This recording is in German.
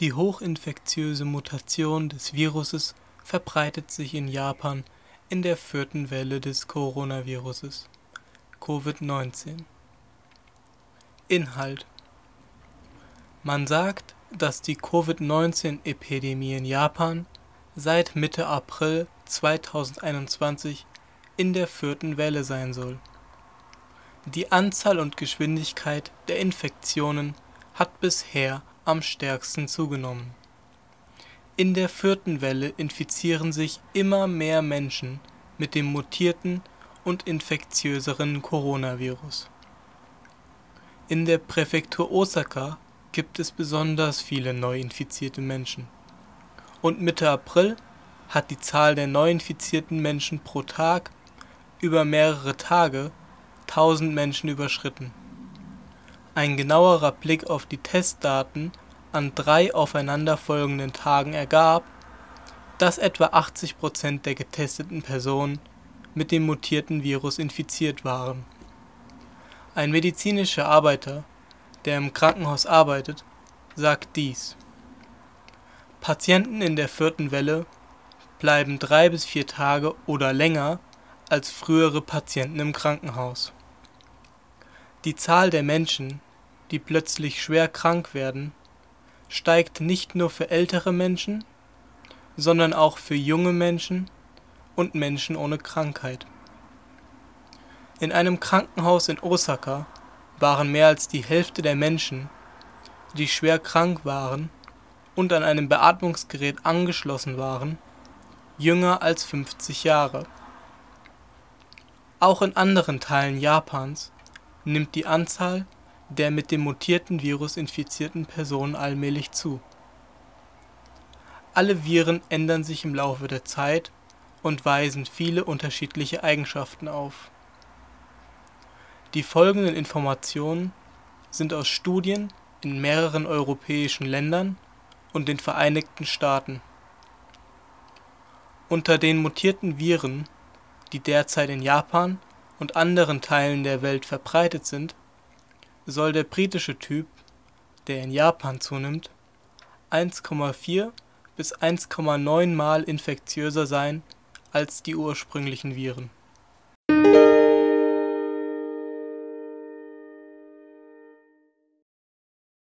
Die hochinfektiöse Mutation des Viruses verbreitet sich in Japan in der vierten Welle des Coronaviruses (Covid-19). Inhalt Man sagt, dass die Covid-19-Epidemie in Japan seit Mitte April 2021 in der vierten Welle sein soll. Die Anzahl und Geschwindigkeit der Infektionen hat bisher am stärksten zugenommen. In der vierten Welle infizieren sich immer mehr Menschen mit dem mutierten und infektiöseren Coronavirus. In der Präfektur Osaka gibt es besonders viele Neuinfizierte Menschen, und Mitte April hat die Zahl der neuinfizierten Menschen pro Tag über mehrere Tage 1000 Menschen überschritten. Ein genauerer Blick auf die Testdaten an drei aufeinanderfolgenden Tagen ergab, dass etwa 80 Prozent der getesteten Personen mit dem mutierten Virus infiziert waren. Ein medizinischer Arbeiter, der im Krankenhaus arbeitet, sagt dies. Patienten in der vierten Welle bleiben drei bis vier Tage oder länger als frühere Patienten im Krankenhaus. Die Zahl der Menschen, die plötzlich schwer krank werden, steigt nicht nur für ältere Menschen, sondern auch für junge Menschen und Menschen ohne Krankheit. In einem Krankenhaus in Osaka waren mehr als die Hälfte der Menschen, die schwer krank waren und an einem Beatmungsgerät angeschlossen waren, jünger als 50 Jahre. Auch in anderen Teilen Japans nimmt die Anzahl der mit dem mutierten Virus infizierten Personen allmählich zu. Alle Viren ändern sich im Laufe der Zeit und weisen viele unterschiedliche Eigenschaften auf. Die folgenden Informationen sind aus Studien in mehreren europäischen Ländern und den Vereinigten Staaten. Unter den mutierten Viren, die derzeit in Japan und anderen Teilen der Welt verbreitet sind, soll der britische Typ, der in Japan zunimmt, 1,4 bis 1,9 mal infektiöser sein als die ursprünglichen Viren